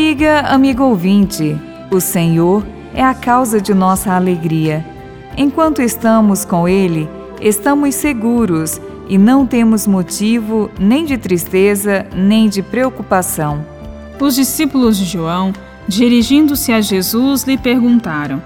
Amiga, amigo ouvinte, o Senhor é a causa de nossa alegria. Enquanto estamos com Ele, estamos seguros e não temos motivo nem de tristeza nem de preocupação. Os discípulos de João, dirigindo-se a Jesus, lhe perguntaram: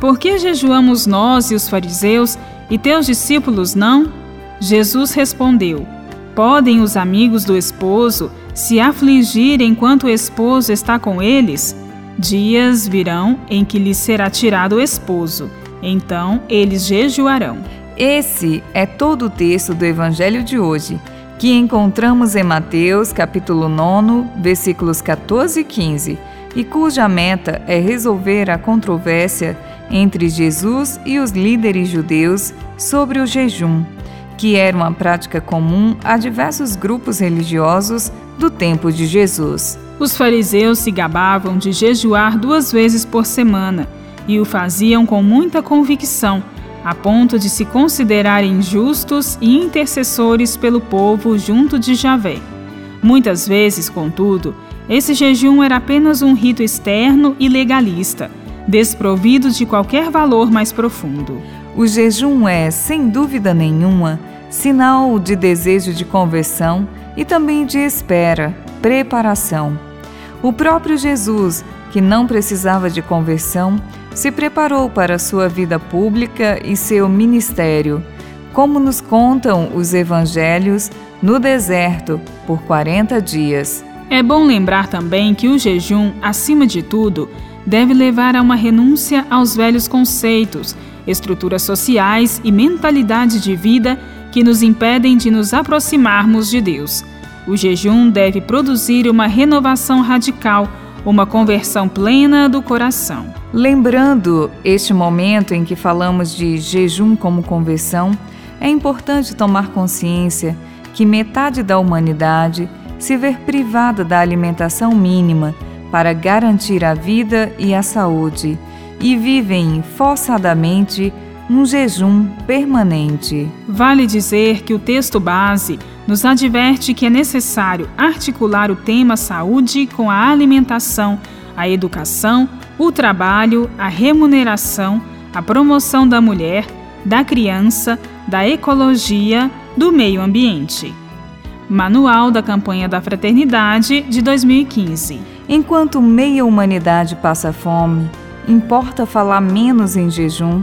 Por que jejuamos nós e os fariseus e teus discípulos não? Jesus respondeu: Podem os amigos do esposo se afligir enquanto o esposo está com eles? Dias virão em que lhes será tirado o esposo, então eles jejuarão. Esse é todo o texto do Evangelho de hoje, que encontramos em Mateus, capítulo 9, versículos 14 e 15, e cuja meta é resolver a controvérsia entre Jesus e os líderes judeus sobre o jejum, que era uma prática comum a diversos grupos religiosos do tempo de Jesus. Os fariseus se gabavam de jejuar duas vezes por semana e o faziam com muita convicção, a ponto de se considerarem justos e intercessores pelo povo junto de Javé. Muitas vezes, contudo, esse jejum era apenas um rito externo e legalista, desprovido de qualquer valor mais profundo. O jejum é, sem dúvida nenhuma, sinal de desejo de conversão e também de espera, preparação. O próprio Jesus, que não precisava de conversão, se preparou para sua vida pública e seu ministério, como nos contam os evangelhos, no deserto por 40 dias. É bom lembrar também que o jejum, acima de tudo, deve levar a uma renúncia aos velhos conceitos, estruturas sociais e mentalidade de vida que nos impedem de nos aproximarmos de Deus. O jejum deve produzir uma renovação radical, uma conversão plena do coração. Lembrando este momento em que falamos de jejum como conversão, é importante tomar consciência que metade da humanidade se vê privada da alimentação mínima para garantir a vida e a saúde e vivem forçadamente um jejum permanente. Vale dizer que o texto base nos adverte que é necessário articular o tema saúde com a alimentação, a educação, o trabalho, a remuneração, a promoção da mulher, da criança, da ecologia, do meio ambiente. Manual da Campanha da Fraternidade de 2015. Enquanto meia humanidade passa fome, importa falar menos em jejum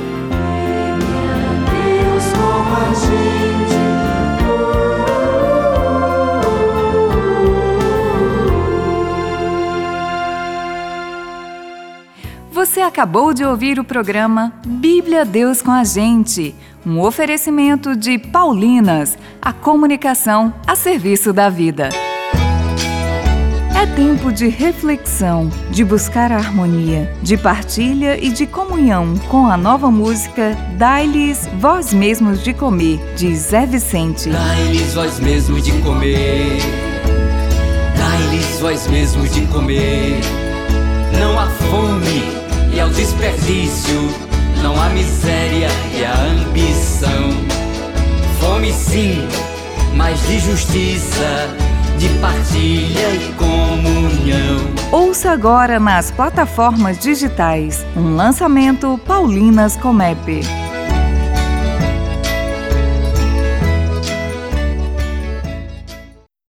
Você acabou de ouvir o programa Bíblia Deus com a Gente, um oferecimento de Paulinas, a comunicação a serviço da vida. É tempo de reflexão, de buscar a harmonia, de partilha e de comunhão com a nova música Dai-lhes Vós Mesmos de Comer, de Zé Vicente. Dai-lhes vós mesmos de comer, dai-lhes vós mesmos de comer. Não há fome não há miséria e a ambição. Fome sim, mas de justiça, de partilha e comunhão. Ouça agora nas plataformas digitais um lançamento Paulinas Comep.